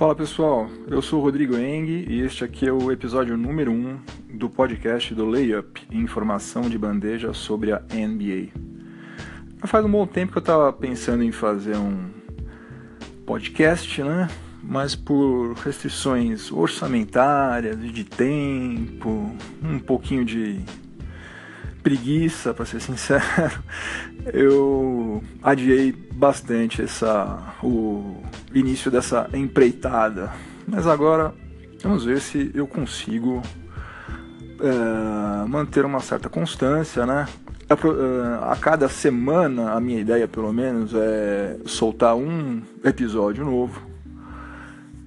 Fala pessoal, eu sou o Rodrigo Eng e este aqui é o episódio número 1 um do podcast do Layup, informação de bandeja sobre a NBA. Faz um bom tempo que eu estava pensando em fazer um podcast, né? Mas por restrições orçamentárias, de tempo, um pouquinho de preguiça, para ser sincero, eu adiei bastante essa, o início dessa empreitada. Mas agora vamos ver se eu consigo é, manter uma certa constância, né? A, é, a cada semana, a minha ideia pelo menos é soltar um episódio novo.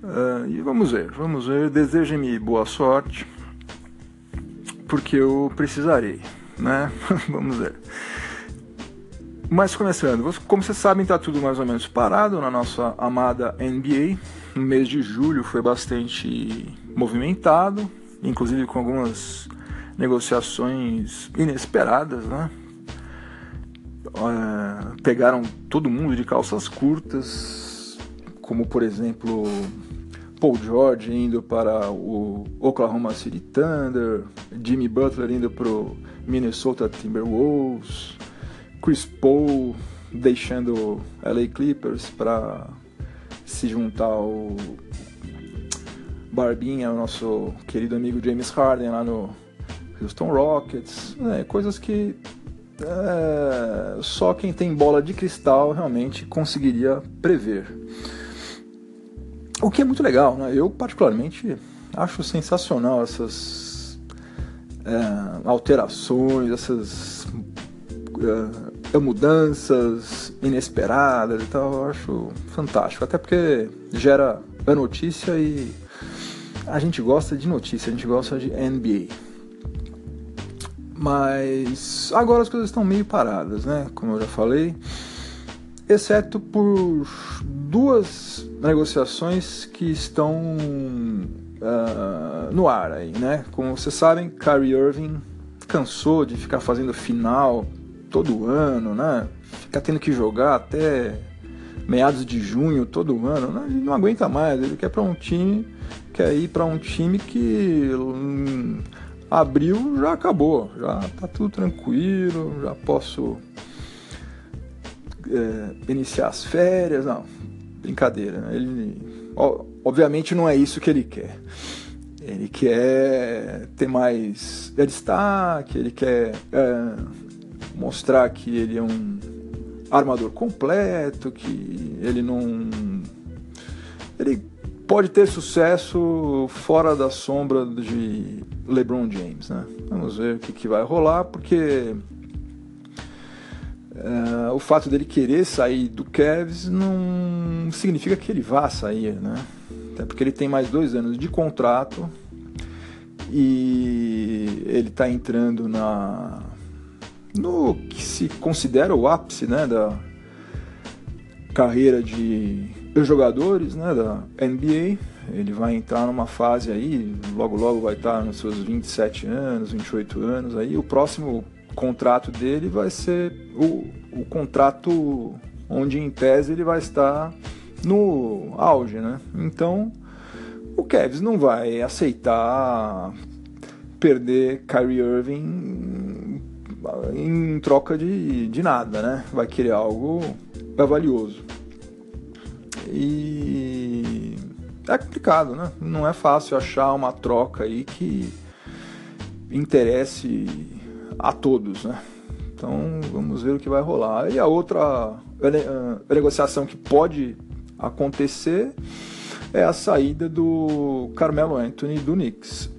Uh, e vamos ver, vamos ver. Desejem-me boa sorte, porque eu precisarei né? Vamos ver. Mas começando, como vocês sabem, está tudo mais ou menos parado na nossa amada NBA. O mês de julho foi bastante movimentado, inclusive com algumas negociações inesperadas, né? É, pegaram todo mundo de calças curtas, como por exemplo Paul George indo para o Oklahoma City Thunder, Jimmy Butler indo para o Minnesota Timberwolves, Chris Paul deixando LA Clippers para se juntar ao Barbinha, o nosso querido amigo James Harden lá no Houston Rockets, né, coisas que é, só quem tem bola de cristal realmente conseguiria prever. O que é muito legal, né? Eu particularmente acho sensacional essas é, alterações, essas é, mudanças inesperadas e tal. Eu acho fantástico, até porque gera a notícia e a gente gosta de notícia, a gente gosta de NBA. Mas agora as coisas estão meio paradas, né? Como eu já falei exceto por duas negociações que estão uh, no ar aí, né? Como vocês sabem, Kyrie Irving cansou de ficar fazendo final todo ano, né? Ficar tendo que jogar até meados de junho todo ano, né? ele não aguenta mais, ele quer para um time, quer ir para um time que hum, abril já acabou, já tá tudo tranquilo, já posso é, iniciar as férias, não, brincadeira. Né? Ele, obviamente não é isso que ele quer. Ele quer ter mais destaque, ele quer é, mostrar que ele é um armador completo, que ele não. Ele pode ter sucesso fora da sombra de LeBron James, né? Vamos ver o que, que vai rolar, porque Uh, o fato dele querer sair do Cavs não significa que ele vá sair, né? Até porque ele tem mais dois anos de contrato e ele está entrando na no que se considera o ápice, né, da carreira de jogadores, né, da NBA. Ele vai entrar numa fase aí, logo logo vai estar nos seus 27 anos, 28 anos aí. O próximo contrato dele vai ser o, o contrato onde em tese ele vai estar no auge, né? Então o Cavs não vai aceitar perder Kyrie Irving em troca de, de nada, né? Vai querer algo valioso. E é complicado, né? Não é fácil achar uma troca aí que interesse a todos, né? Então vamos ver o que vai rolar. E a outra negociação que pode acontecer é a saída do Carmelo Anthony do Knicks.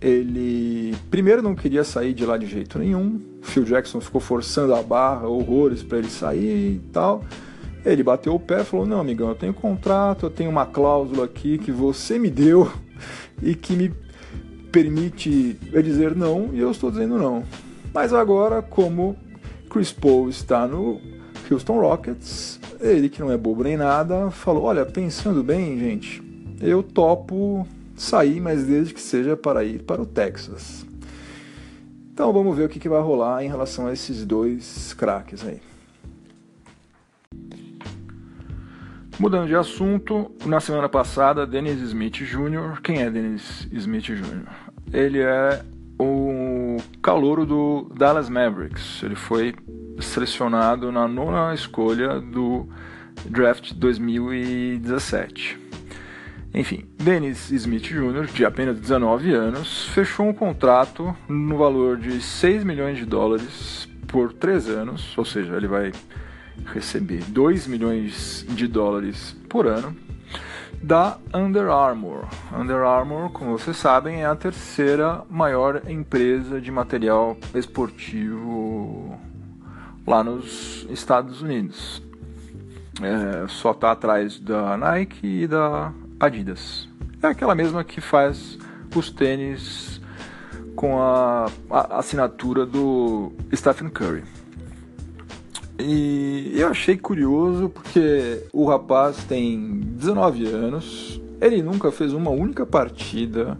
Ele primeiro não queria sair de lá de jeito nenhum. Phil Jackson ficou forçando a barra, horrores para ele sair e tal. Ele bateu o pé e falou: Não, amigão, eu tenho contrato, eu tenho uma cláusula aqui que você me deu e que me permite dizer não e eu estou dizendo não. Mas agora, como Chris Paul está no Houston Rockets, ele que não é bobo nem nada, falou: Olha, pensando bem, gente, eu topo sair, mas desde que seja para ir para o Texas. Então vamos ver o que, que vai rolar em relação a esses dois craques aí. Mudando de assunto, na semana passada, Dennis Smith Jr. Quem é Dennis Smith Jr.? Ele é o calouro do Dallas Mavericks. Ele foi selecionado na nona escolha do draft 2017. Enfim, Dennis Smith Jr., de apenas 19 anos, fechou um contrato no valor de 6 milhões de dólares por 3 anos, ou seja, ele vai receber 2 milhões de dólares por ano da Under Armour. Under Armour, como vocês sabem, é a terceira maior empresa de material esportivo lá nos Estados Unidos. É, só está atrás da Nike e da Adidas. É aquela mesma que faz os tênis com a, a assinatura do Stephen Curry. E eu achei curioso porque o rapaz tem 19 anos, ele nunca fez uma única partida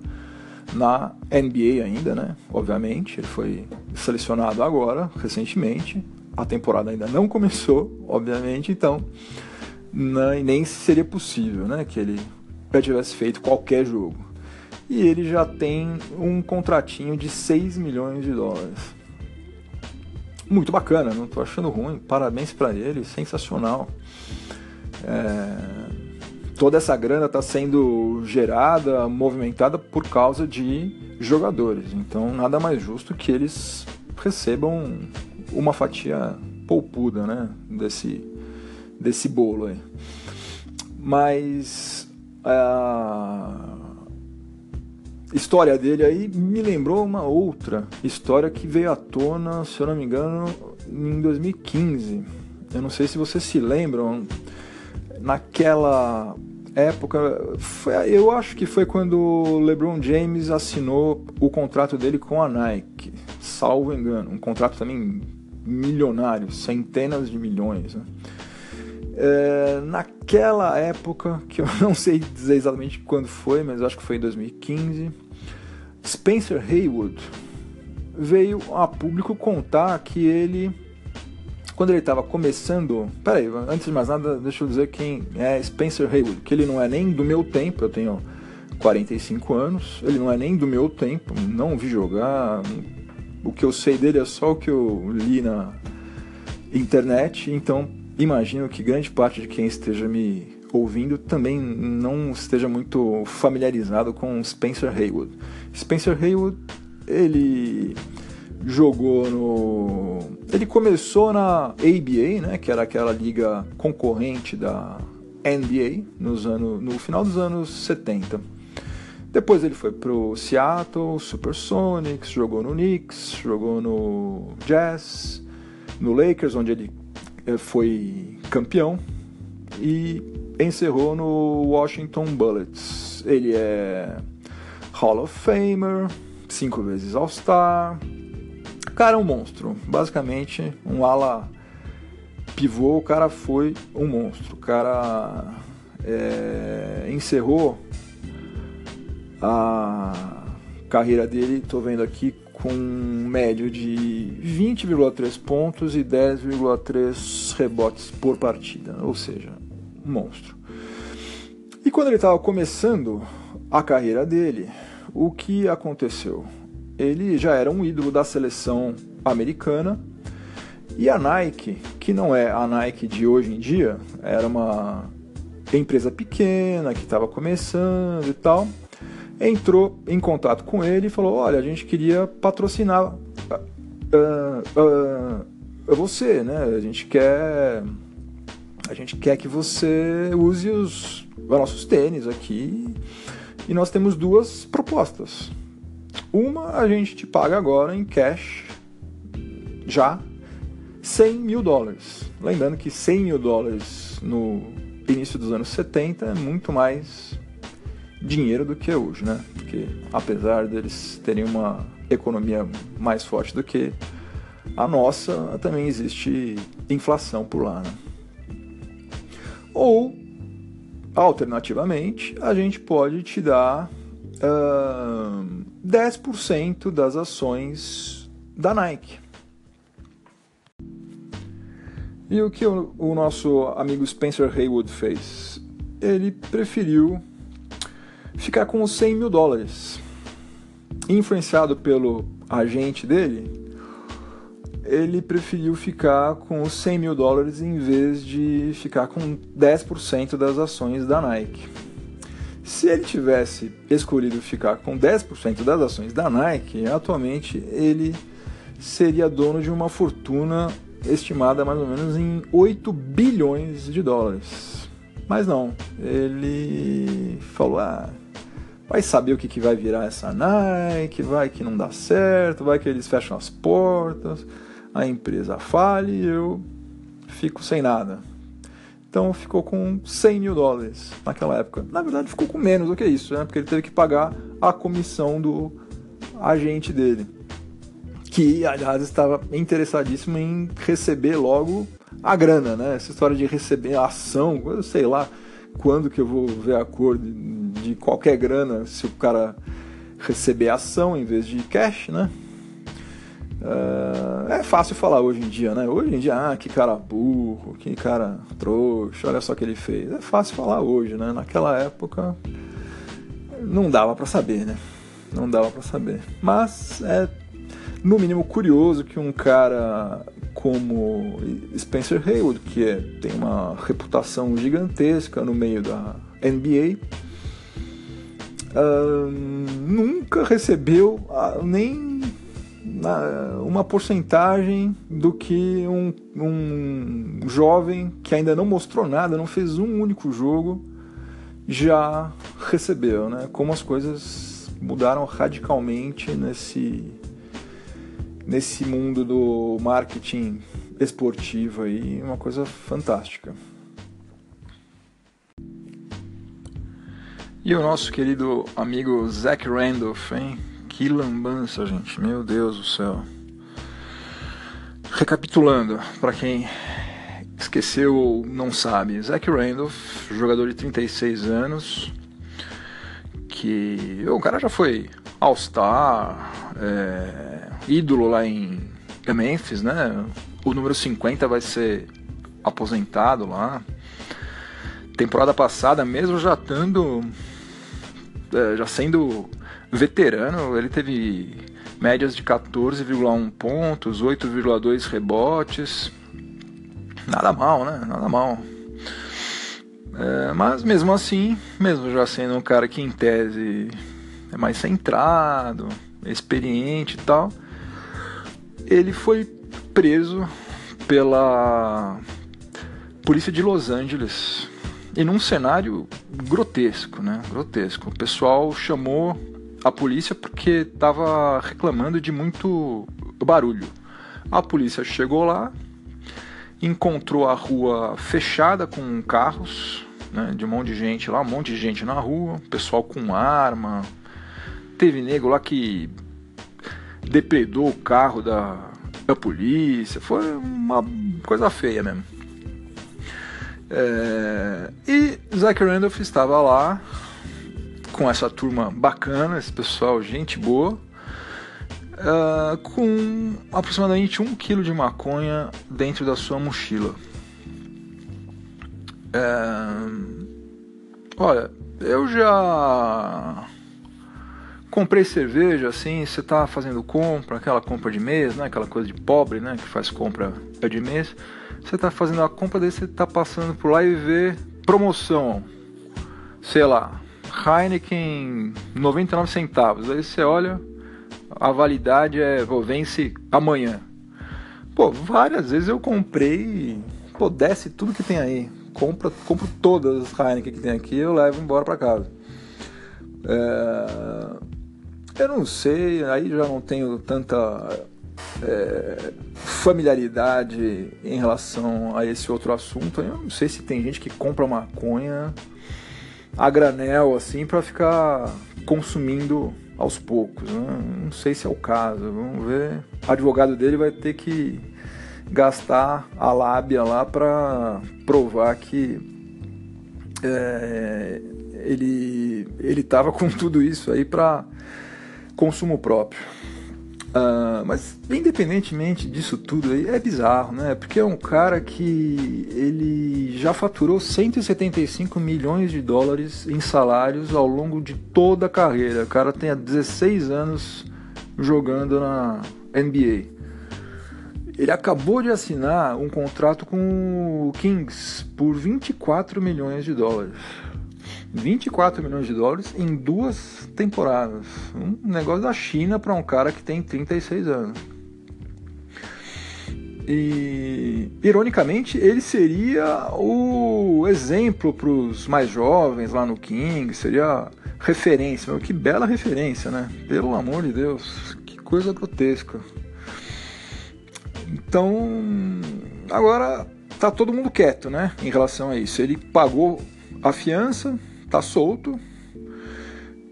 na NBA ainda, né? Obviamente, ele foi selecionado agora, recentemente. A temporada ainda não começou, obviamente, então não, nem seria possível, né, que ele já tivesse feito qualquer jogo. E ele já tem um contratinho de 6 milhões de dólares muito bacana, não estou achando ruim, parabéns para ele, sensacional. É, toda essa grana está sendo gerada, movimentada por causa de jogadores, então nada mais justo que eles recebam uma fatia poupuda né, desse, desse bolo aí. Mas. Uh, história dele aí me lembrou uma outra história que veio à tona, se eu não me engano, em 2015. Eu não sei se vocês se lembram, naquela época, foi, eu acho que foi quando o LeBron James assinou o contrato dele com a Nike, salvo engano, um contrato também milionário, centenas de milhões. Né? É, naquela época, que eu não sei dizer exatamente quando foi, mas acho que foi em 2015, Spencer Haywood veio a público contar que ele, quando ele estava começando. Peraí, antes de mais nada, deixa eu dizer quem é Spencer Haywood, que ele não é nem do meu tempo, eu tenho 45 anos, ele não é nem do meu tempo, não vi jogar. O que eu sei dele é só o que eu li na internet, então imagino que grande parte de quem esteja me ouvindo também não esteja muito familiarizado com Spencer Haywood. Spencer Haywood, ele jogou no. Ele começou na ABA, né, que era aquela liga concorrente da NBA nos anos, no final dos anos 70. Depois ele foi pro Seattle Supersonics, jogou no Knicks, jogou no Jazz, no Lakers, onde ele eh, foi campeão e encerrou no Washington Bullets. Ele é Hall of Famer, cinco vezes All-Star. Cara um monstro, basicamente um ala pivô, o cara foi um monstro. O cara é, encerrou a carreira dele, tô vendo aqui, com um médio de 20,3 pontos e 10,3 rebotes por partida, ou seja, um monstro. E quando ele estava começando a carreira dele, o que aconteceu? Ele já era um ídolo da seleção americana e a Nike, que não é a Nike de hoje em dia, era uma empresa pequena que estava começando e tal, entrou em contato com ele e falou: Olha, a gente queria patrocinar uh, uh, você, né? A gente quer a gente quer que você use os, os nossos tênis aqui e nós temos duas propostas. Uma a gente te paga agora em cash, já, 100 mil dólares. Lembrando que 100 mil dólares no início dos anos 70 é muito mais dinheiro do que hoje, né? Porque apesar deles terem uma economia mais forte do que a nossa, também existe inflação por lá, né? Ou, alternativamente, a gente pode te dar uh, 10% das ações da Nike. E o que o, o, nosso amigo Spencer Haywood fez? ele preferiu ficar com os 100 mil dólares. Influenciado pelo agente dele, ele preferiu ficar com os 100 mil dólares em vez de ficar com 10% das ações da Nike. Se ele tivesse escolhido ficar com 10% das ações da Nike, atualmente ele seria dono de uma fortuna estimada mais ou menos em 8 bilhões de dólares. Mas não, ele falou: ah, vai saber o que, que vai virar essa Nike, vai que não dá certo, vai que eles fecham as portas, a empresa fale e eu fico sem nada. Então ficou com 100 mil dólares naquela época. Na verdade ficou com menos do que isso, né? porque ele teve que pagar a comissão do agente dele que aliás estava interessadíssimo em receber logo a grana, né? Essa história de receber a ação, sei lá quando que eu vou ver a cor de, de qualquer grana se o cara receber ação em vez de cash, né? Uh, é fácil falar hoje em dia, né? Hoje em dia, ah, que cara burro, que cara trouxa, olha só o que ele fez. É fácil falar hoje, né? Naquela época não dava para saber, né? Não dava para saber. Mas é no mínimo curioso que um cara como Spencer Haywood, que é, tem uma reputação gigantesca no meio da NBA, uh, nunca recebeu uh, nem uma porcentagem do que um, um jovem que ainda não mostrou nada, não fez um único jogo, já recebeu, né? Como as coisas mudaram radicalmente nesse nesse mundo do marketing esportivo aí, uma coisa fantástica. E o nosso querido amigo Zach Randolph, hein? Que lambança, gente. Meu Deus do céu. Recapitulando, para quem esqueceu ou não sabe, Zach Randolph, jogador de 36 anos, que o cara já foi All-Star, é, ídolo lá em Memphis, né? O número 50 vai ser aposentado lá. Temporada passada, mesmo já estando. É, já sendo veterano, ele teve médias de 14,1 pontos, 8,2 rebotes. Nada mal, né? Nada mal. É, mas mesmo assim, mesmo já sendo um cara que em tese é mais centrado, experiente e tal, ele foi preso pela polícia de Los Angeles e num cenário grotesco, né? Grotesco. O pessoal chamou a polícia porque estava reclamando de muito barulho. A polícia chegou lá, encontrou a rua fechada com carros, né, de um monte de gente lá, um monte de gente na rua, pessoal com arma. Teve nego lá que depredou o carro da, da polícia. Foi uma coisa feia mesmo. É, e Zach Randolph estava lá com essa turma bacana, esse pessoal, gente boa, uh, com aproximadamente um quilo de maconha dentro da sua mochila. Uh, olha, eu já comprei cerveja, assim, você tá fazendo compra, aquela compra de mês, né? Aquela coisa de pobre, né? Que faz compra de mês. Você tá fazendo a compra, daí você tá passando por lá e vê promoção. Sei lá, Heineken 99 centavos. Aí você olha, a validade é, vou vence amanhã. Pô, várias vezes eu comprei, pô, desce tudo que tem aí. Compra, compro todas as Heineken que tem aqui, eu levo embora para casa. É... Eu não sei, aí já não tenho tanta é, familiaridade em relação a esse outro assunto. Eu não sei se tem gente que compra maconha a granel assim para ficar consumindo aos poucos. Né? Não sei se é o caso. Vamos ver. O advogado dele vai ter que gastar a lábia lá para provar que é, ele ele estava com tudo isso aí para consumo próprio. Uh, mas independentemente disso tudo aí, é bizarro, né? Porque é um cara que ele já faturou 175 milhões de dólares em salários ao longo de toda a carreira. O cara tem há 16 anos jogando na NBA. Ele acabou de assinar um contrato com o Kings por 24 milhões de dólares. 24 milhões de dólares em duas temporadas. Um negócio da China para um cara que tem 36 anos. E, ironicamente, ele seria o exemplo para os mais jovens lá no King, seria referência. Meu, que bela referência, né? Pelo amor de Deus, que coisa grotesca. Então, agora tá todo mundo quieto, né? Em relação a isso. Ele pagou a fiança, tá solto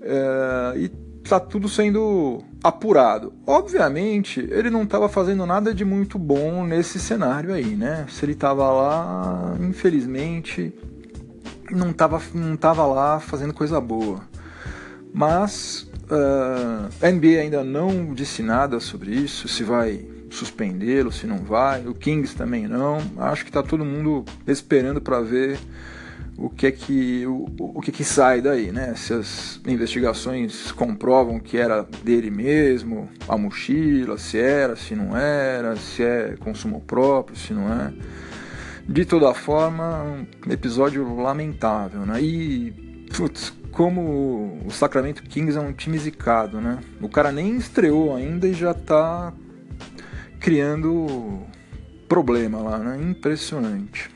é, e tá tudo sendo apurado. Obviamente, ele não estava fazendo nada de muito bom nesse cenário aí, né? Se ele estava lá, infelizmente, não estava não tava lá fazendo coisa boa. Mas uh, a NBA ainda não disse nada sobre isso, se vai suspendê-lo, se não vai. O Kings também não. Acho que está todo mundo esperando para ver o que é que o, o que, que sai daí, né? Se as investigações comprovam que era dele mesmo, a mochila, se era, se não era, se é consumo próprio, se não é. De toda forma, um episódio lamentável, né? E putz, como o Sacramento Kings é um time zicado, né? O cara nem estreou ainda e já tá criando problema lá, né? Impressionante.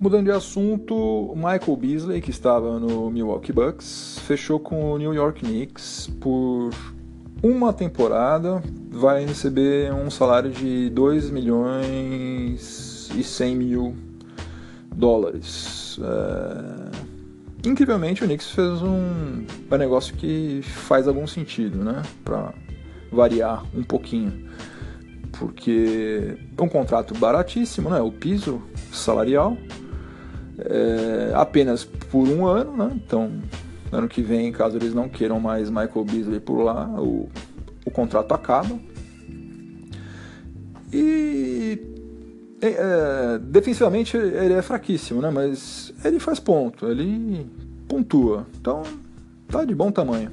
Mudando de assunto, Michael Beasley, que estava no Milwaukee Bucks, fechou com o New York Knicks por uma temporada, vai receber um salário de 2 milhões e 100 mil dólares. É... Incrivelmente, o Knicks fez um, um negócio que faz algum sentido, né? Para variar um pouquinho. Porque é um contrato baratíssimo, né? O piso salarial é, apenas por um ano, né? Então, ano que vem, caso eles não queiram mais Michael Beasley por lá, o, o contrato acaba. E é, defensivamente ele é fraquíssimo, né? Mas ele faz ponto, ele pontua. Então tá de bom tamanho.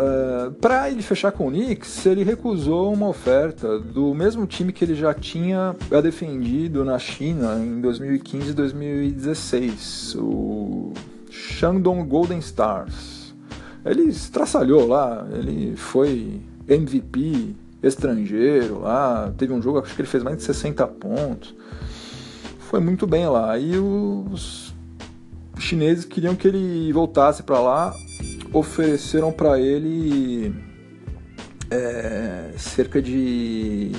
Uh, para ele fechar com o Knicks, ele recusou uma oferta do mesmo time que ele já tinha defendido na China em 2015 e 2016, o Shandong Golden Stars. Ele estraçalhou lá, ele foi MVP estrangeiro lá, teve um jogo, acho que ele fez mais de 60 pontos. Foi muito bem lá. E os chineses queriam que ele voltasse para lá ofereceram para ele é, cerca de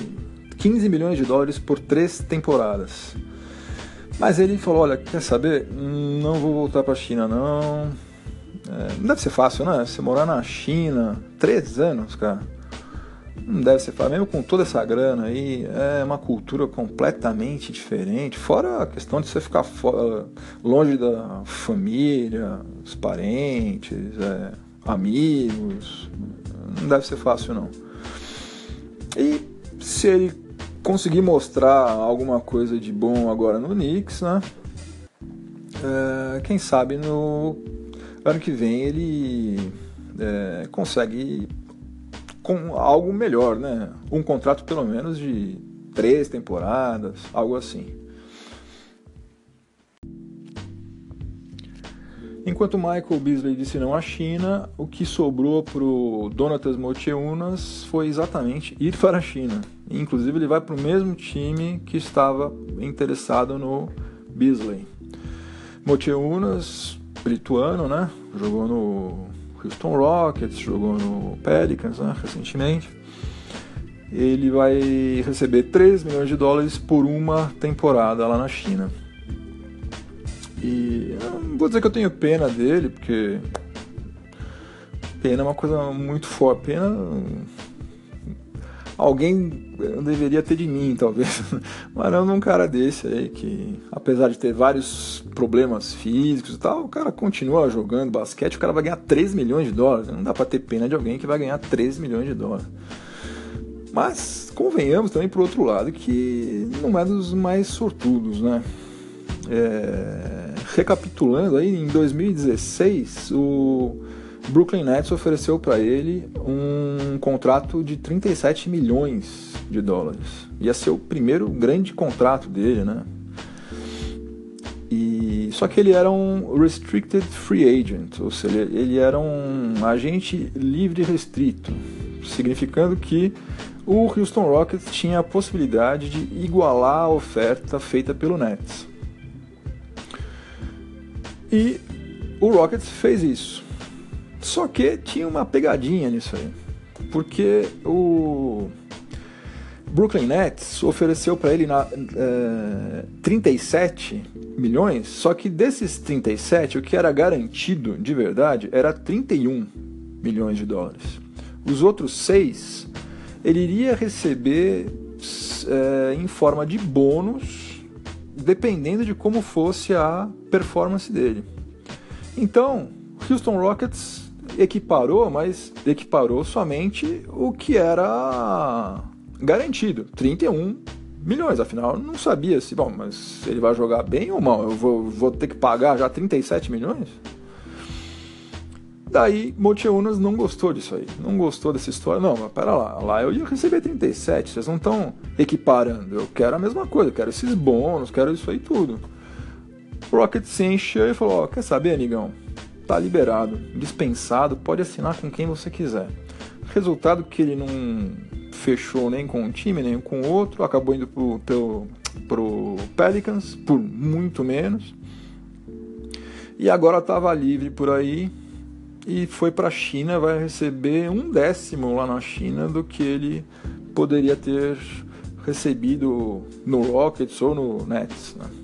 15 milhões de dólares por três temporadas. Mas ele falou: Olha, quer saber? Não vou voltar para a China, não. É, não deve ser fácil, né? Você morar na China, três anos, cara. Não deve ser fácil, mesmo com toda essa grana aí, é uma cultura completamente diferente. Fora a questão de você ficar fora, longe da família, os parentes, é, amigos. Não deve ser fácil, não. E se ele conseguir mostrar alguma coisa de bom agora no Knicks, né? É, quem sabe no ano que vem ele é, consegue com algo melhor, né? Um contrato pelo menos de três temporadas, algo assim. Enquanto Michael Beasley disse não à China, o que sobrou para o Donatas Moteunas foi exatamente ir para a China. Inclusive ele vai para o mesmo time que estava interessado no Beasley. Moteunas, lituano, né? Jogou no Houston Rockets, jogou no Pelicans né, recentemente. Ele vai receber 3 milhões de dólares por uma temporada lá na China. E não vou dizer que eu tenho pena dele, porque pena é uma coisa muito forte. Pena. Alguém deveria ter de mim, talvez. Mas não num cara desse aí que, apesar de ter vários problemas físicos e tal, o cara continua jogando basquete, o cara vai ganhar 3 milhões de dólares. Não dá pra ter pena de alguém que vai ganhar 3 milhões de dólares. Mas convenhamos também por outro lado que não é dos mais sortudos, né? É... Recapitulando aí, em 2016 o Brooklyn Nets ofereceu para ele um contrato de 37 milhões de dólares. Ia ser o primeiro grande contrato dele, né? E só que ele era um restricted free agent, ou seja, ele era um agente livre restrito, significando que o Houston Rockets tinha a possibilidade de igualar a oferta feita pelo Nets. E o Rockets fez isso. Só que tinha uma pegadinha nisso aí. Porque o Brooklyn Nets ofereceu para ele na, é, 37 milhões, só que desses 37, o que era garantido de verdade era 31 milhões de dólares. Os outros seis ele iria receber é, em forma de bônus, dependendo de como fosse a performance dele. Então, Houston Rockets equiparou, mas equiparou somente o que era garantido, 31 milhões. Afinal, não sabia se, bom, mas ele vai jogar bem ou mal? Eu vou, vou ter que pagar já 37 milhões? Daí, Motiunas não gostou disso aí, não gostou dessa história. Não, mas pera lá, lá eu ia receber 37, vocês não estão equiparando. Eu quero a mesma coisa, eu quero esses bônus, quero isso aí tudo. Rocket se encheu e falou: Ó, quer saber, amigão? Tá liberado, dispensado, pode assinar com quem você quiser. Resultado que ele não fechou nem com um time, nem com outro, acabou indo pro, pro, pro Pelicans por muito menos. E agora estava livre por aí, e foi para a China, vai receber um décimo lá na China do que ele poderia ter recebido no Rockets ou no Nets. Né?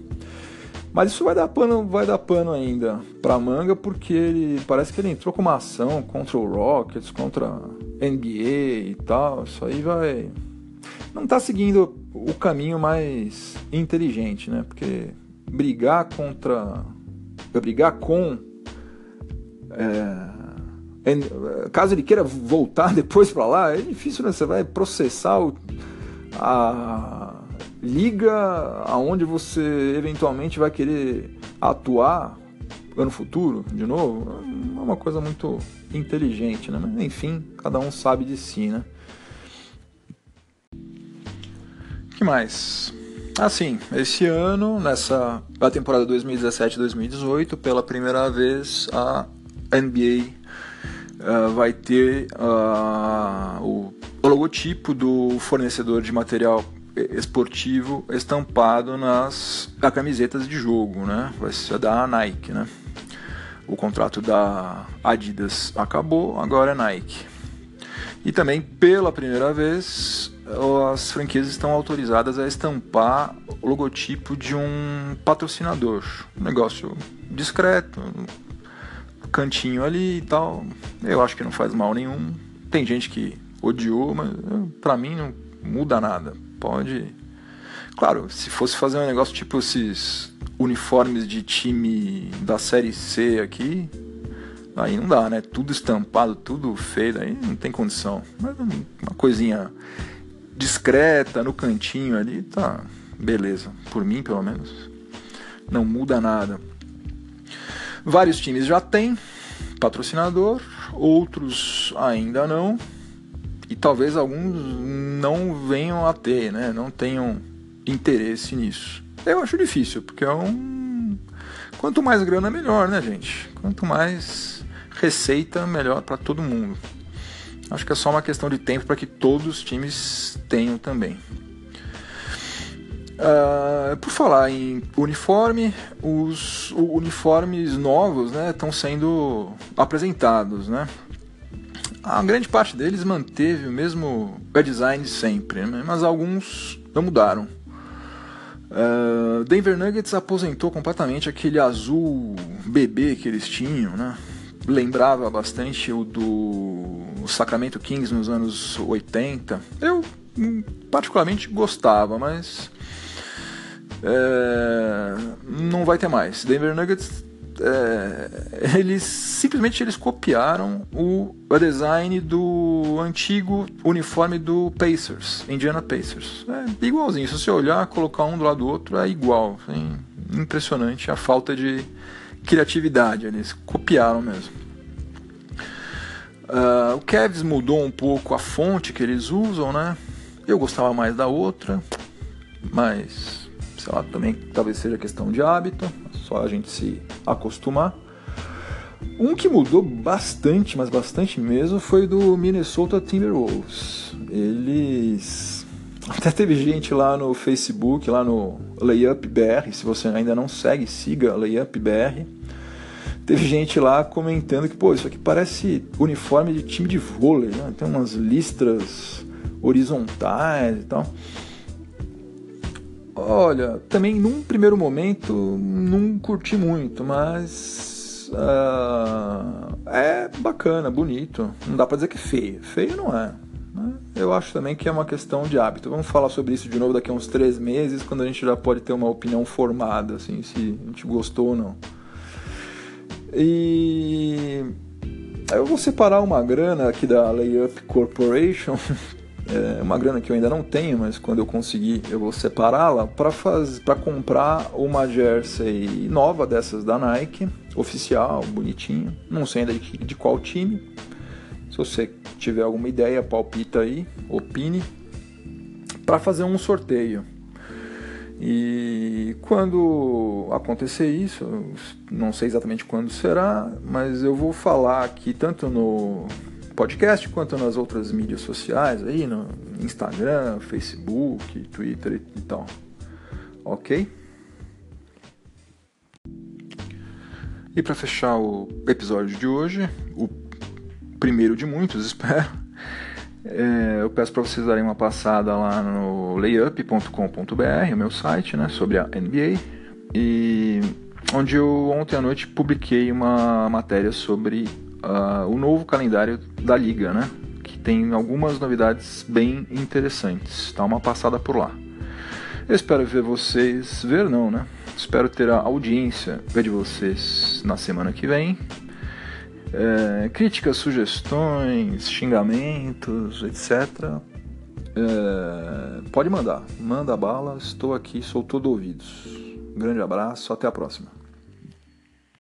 Mas isso vai dar pano, vai dar pano ainda para manga porque ele parece que ele entrou com uma ação contra o Rockets, contra NBA e tal. Isso aí vai não está seguindo o caminho mais inteligente, né? Porque brigar contra brigar com é, caso ele queira voltar depois para lá, é difícil, né? Você vai processar o, a liga aonde você eventualmente vai querer atuar ano futuro de novo. É uma coisa muito inteligente, né? Mas, enfim, cada um sabe de si, né? que mais? Assim, esse ano, nessa a temporada 2017-2018, pela primeira vez a NBA uh, vai ter uh, o logotipo do fornecedor de material esportivo estampado nas camisetas de jogo, né? Vai ser da Nike, né? O contrato da Adidas acabou, agora é Nike. E também pela primeira vez as franquias estão autorizadas a estampar o logotipo de um patrocinador. Um negócio discreto, cantinho ali e tal. Eu acho que não faz mal nenhum. Tem gente que odiou, mas para mim não muda nada. Pode. Claro, se fosse fazer um negócio tipo esses uniformes de time da série C aqui, aí não dá, né? Tudo estampado, tudo feio, aí não tem condição. Mas uma coisinha discreta no cantinho ali, tá beleza. Por mim, pelo menos, não muda nada. Vários times já têm patrocinador, outros ainda não, e talvez alguns não venham a ter, né? não tenham interesse nisso. Eu acho difícil, porque é um. Quanto mais grana, melhor, né, gente? Quanto mais receita, melhor para todo mundo. Acho que é só uma questão de tempo para que todos os times tenham também. Uh, por falar em uniforme, os uniformes novos estão né, sendo apresentados. Né? A grande parte deles manteve o mesmo design de sempre, né, mas alguns não mudaram. Uh, Denver Nuggets aposentou completamente aquele azul bebê que eles tinham, né? lembrava bastante o do Sacramento Kings nos anos 80. Eu particularmente gostava, mas é, não vai ter mais. Denver Nuggets é, eles simplesmente eles copiaram o, o, design do antigo uniforme do Pacers, Indiana Pacers. É igualzinho. Se você olhar, colocar um do lado do outro, é igual. Assim, impressionante a falta de criatividade. Eles copiaram mesmo. Uh, o Cavs mudou um pouco a fonte que eles usam, né? Eu gostava mais da outra, mas sei lá, também talvez seja questão de hábito, só a gente se acostumar. Um que mudou bastante, mas bastante mesmo, foi do Minnesota Timberwolves. Eles. Até teve gente lá no Facebook, lá no Layup BR. Se você ainda não segue, siga Layup BR. Teve gente lá comentando que, pô, isso aqui parece uniforme de time de vôlei, né? Tem umas listras horizontais e tal. Olha, também num primeiro momento não curti muito, mas uh, é bacana, bonito. Não dá pra dizer que é feio. Feio não é. Né? Eu acho também que é uma questão de hábito. Vamos falar sobre isso de novo daqui a uns três meses, quando a gente já pode ter uma opinião formada, assim, se a gente gostou ou não. E eu vou separar uma grana aqui da Layup Corporation é uma grana que eu ainda não tenho, mas quando eu conseguir eu vou separá-la para para comprar uma jersey nova dessas da Nike, oficial, bonitinha. Não sei ainda de, de qual time. Se você tiver alguma ideia, palpita aí, opine para fazer um sorteio. E quando acontecer isso, não sei exatamente quando será, mas eu vou falar aqui tanto no podcast quanto nas outras mídias sociais aí, no Instagram, Facebook, Twitter e tal. Ok? E para fechar o episódio de hoje, o primeiro de muitos, espero, é, eu peço para vocês darem uma passada lá no layup.com.br, o meu site, né, sobre a NBA, e onde eu ontem à noite publiquei uma matéria sobre uh, o novo calendário da liga, né? Que tem algumas novidades bem interessantes. Dá uma passada por lá. Eu espero ver vocês, ver não, né? Espero ter a audiência ver de vocês na semana que vem. É, críticas, sugestões, xingamentos, etc. É, pode mandar, manda bala, estou aqui, sou todo ouvidos. Grande abraço, até a próxima.